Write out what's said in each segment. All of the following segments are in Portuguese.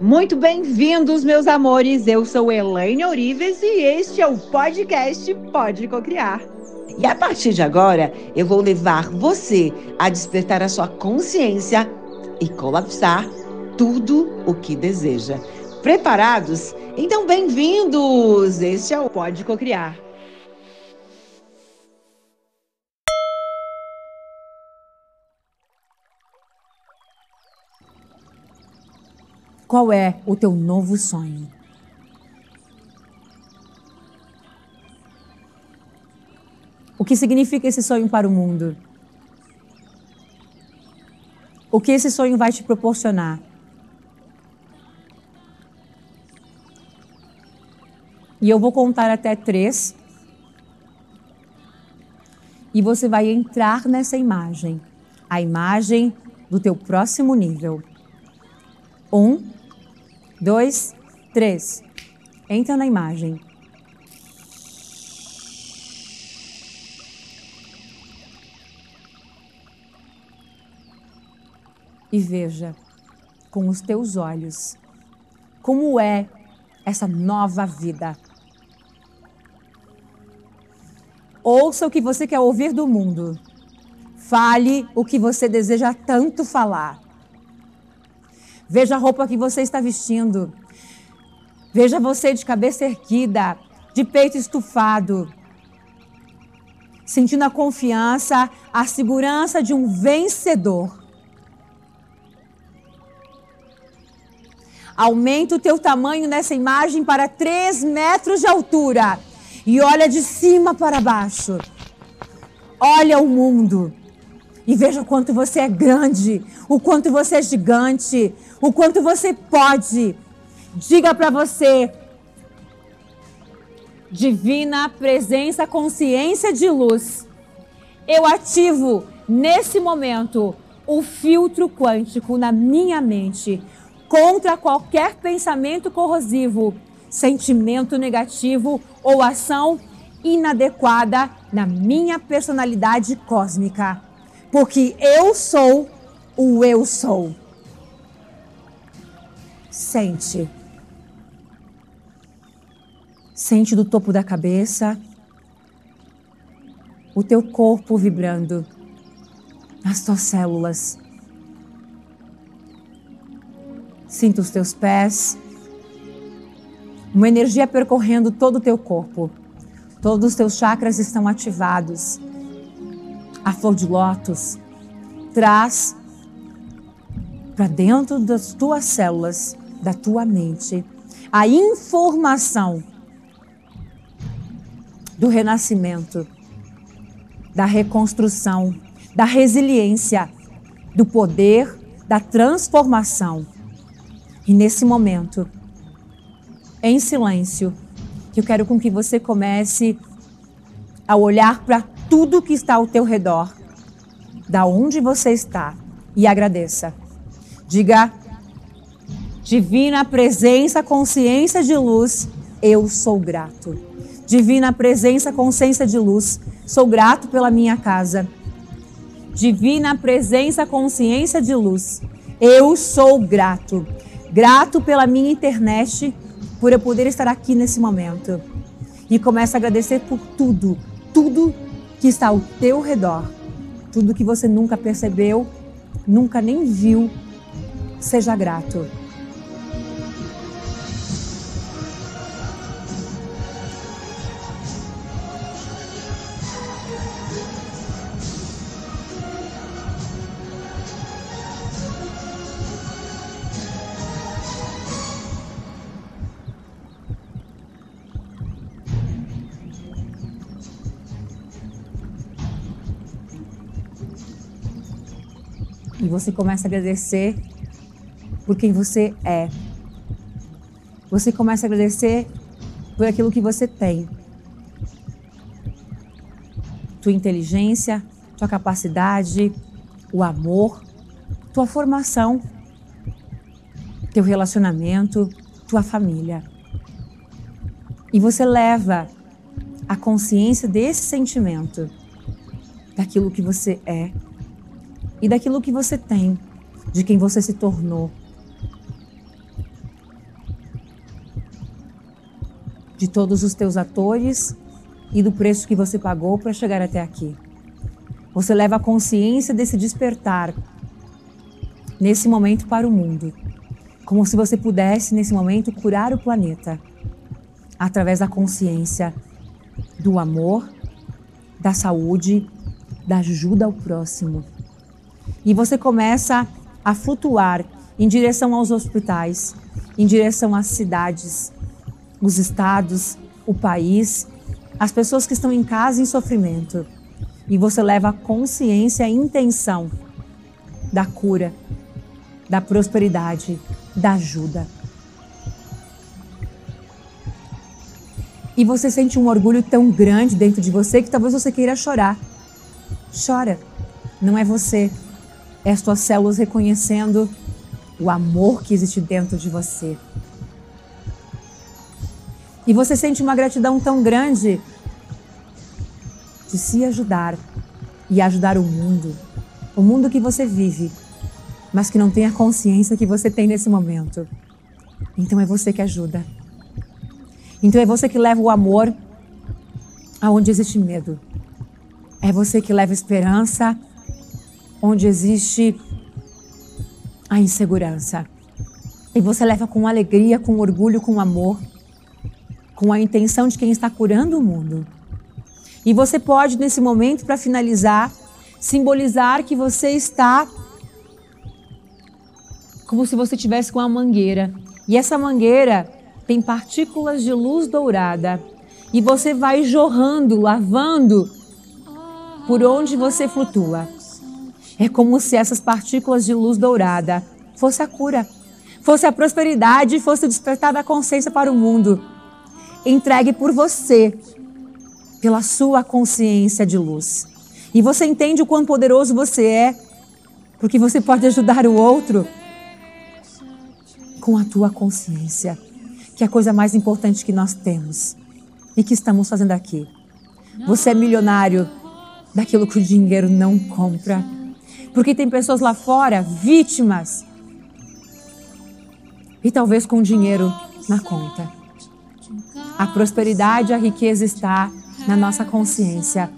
Muito bem-vindos, meus amores. Eu sou Elaine Orives e este é o podcast Pode Cocriar. E a partir de agora, eu vou levar você a despertar a sua consciência e colapsar tudo o que deseja. Preparados? Então, bem-vindos! Este é o Pode Cocriar. Qual é o teu novo sonho? O que significa esse sonho para o mundo? O que esse sonho vai te proporcionar? E eu vou contar até três. E você vai entrar nessa imagem, a imagem do teu próximo nível. Um, dois, três. Entra na imagem. E veja com os teus olhos como é essa nova vida. Ouça o que você quer ouvir do mundo. Fale o que você deseja tanto falar. Veja a roupa que você está vestindo. Veja você de cabeça erguida, de peito estufado, sentindo a confiança, a segurança de um vencedor. Aumenta o teu tamanho nessa imagem para 3 metros de altura e olha de cima para baixo. Olha o mundo e veja o quanto você é grande, o quanto você é gigante, o quanto você pode. Diga para você, divina presença, consciência de luz. Eu ativo nesse momento o filtro quântico na minha mente contra qualquer pensamento corrosivo, sentimento negativo ou ação inadequada na minha personalidade cósmica. Porque eu sou o eu sou. Sente. Sente do topo da cabeça o teu corpo vibrando, as tuas células. Sinta os teus pés, uma energia percorrendo todo o teu corpo. Todos os teus chakras estão ativados. A flor de lótus traz para dentro das tuas células da tua mente a informação do renascimento, da reconstrução, da resiliência, do poder, da transformação. E nesse momento, em silêncio, eu quero com que você comece a olhar para tudo que está ao teu redor, da onde você está, e agradeça. Diga Divina presença, consciência de luz, eu sou grato. Divina presença, consciência de luz, sou grato pela minha casa. Divina presença, consciência de luz, eu sou grato. Grato pela minha internet, por eu poder estar aqui nesse momento. E começa a agradecer por tudo, tudo que está ao teu redor, tudo que você nunca percebeu, nunca nem viu. Seja grato. E você começa a agradecer por quem você é. Você começa a agradecer por aquilo que você tem. Tua inteligência, tua capacidade, o amor, tua formação, teu relacionamento, tua família. E você leva a consciência desse sentimento, daquilo que você é e daquilo que você tem, de quem você se tornou. De todos os teus atores e do preço que você pagou para chegar até aqui. Você leva a consciência desse despertar nesse momento para o mundo, como se você pudesse nesse momento curar o planeta através da consciência do amor, da saúde, da ajuda ao próximo. E você começa a flutuar em direção aos hospitais, em direção às cidades, os estados, o país, as pessoas que estão em casa em sofrimento. E você leva a consciência, a intenção da cura, da prosperidade, da ajuda. E você sente um orgulho tão grande dentro de você que talvez você queira chorar. Chora. Não é você, as tuas células reconhecendo o amor que existe dentro de você. E você sente uma gratidão tão grande de se ajudar e ajudar o mundo, o mundo que você vive, mas que não tem a consciência que você tem nesse momento. Então é você que ajuda. Então é você que leva o amor aonde existe medo. É você que leva esperança onde existe a insegurança. E você leva com alegria, com orgulho, com amor, com a intenção de quem está curando o mundo. E você pode, nesse momento, para finalizar, simbolizar que você está como se você tivesse com uma mangueira. E essa mangueira tem partículas de luz dourada. E você vai jorrando, lavando por onde você flutua. É como se essas partículas de luz dourada fosse a cura, fosse a prosperidade, fosse o despertar da consciência para o mundo. Entregue por você, pela sua consciência de luz. E você entende o quão poderoso você é, porque você pode ajudar o outro com a tua consciência, que é a coisa mais importante que nós temos e que estamos fazendo aqui. Você é milionário daquilo que o dinheiro não compra. Porque tem pessoas lá fora, vítimas, e talvez com dinheiro na conta. A prosperidade, a riqueza está na nossa consciência.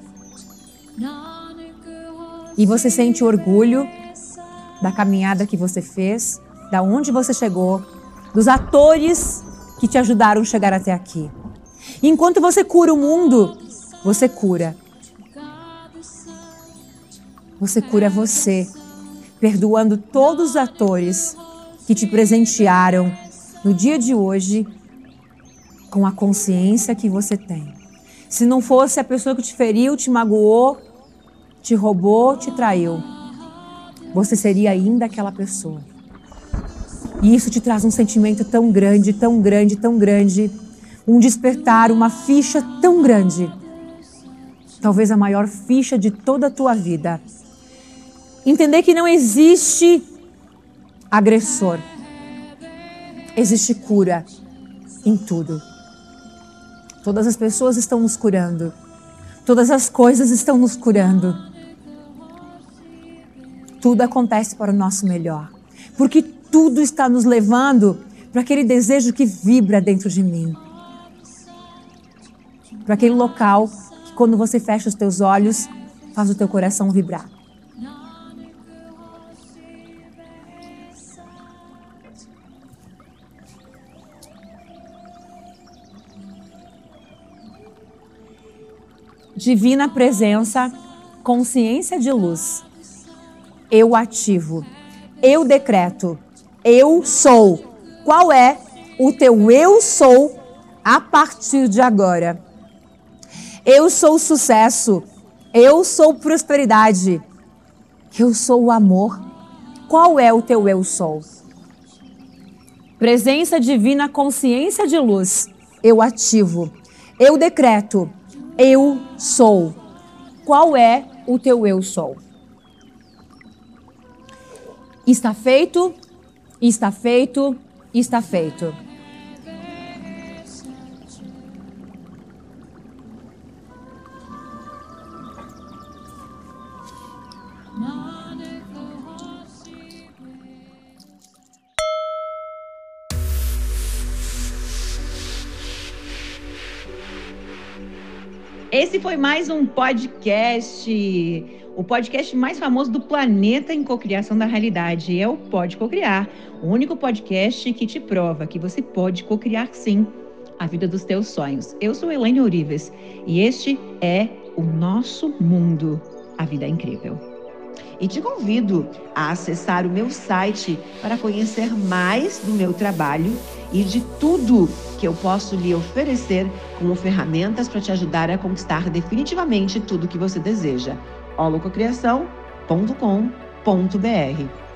E você sente orgulho da caminhada que você fez, da onde você chegou, dos atores que te ajudaram a chegar até aqui. Enquanto você cura o mundo, você cura você cura você, perdoando todos os atores que te presentearam no dia de hoje com a consciência que você tem. Se não fosse a pessoa que te feriu, te magoou, te roubou, te traiu, você seria ainda aquela pessoa. E isso te traz um sentimento tão grande, tão grande, tão grande, um despertar, uma ficha tão grande. Talvez a maior ficha de toda a tua vida Entender que não existe agressor. Existe cura em tudo. Todas as pessoas estão nos curando. Todas as coisas estão nos curando. Tudo acontece para o nosso melhor. Porque tudo está nos levando para aquele desejo que vibra dentro de mim. Para aquele local que quando você fecha os teus olhos, faz o teu coração vibrar. Divina presença, consciência de luz. Eu ativo, eu decreto, eu sou. Qual é o teu eu sou a partir de agora? Eu sou sucesso, eu sou prosperidade, eu sou o amor. Qual é o teu eu sou? Presença divina, consciência de luz. Eu ativo, eu decreto, eu sou. Qual é o teu eu sou? Está feito, está feito, está feito. Esse foi mais um podcast, o podcast mais famoso do planeta em cocriação da realidade. É o Pode Cocriar, o único podcast que te prova que você pode cocriar sim a vida dos teus sonhos. Eu sou Elaine Urives e este é o nosso mundo. A vida é incrível. E te convido a acessar o meu site para conhecer mais do meu trabalho e de tudo que eu posso lhe oferecer como ferramentas para te ajudar a conquistar definitivamente tudo que você deseja. holococriação.com.br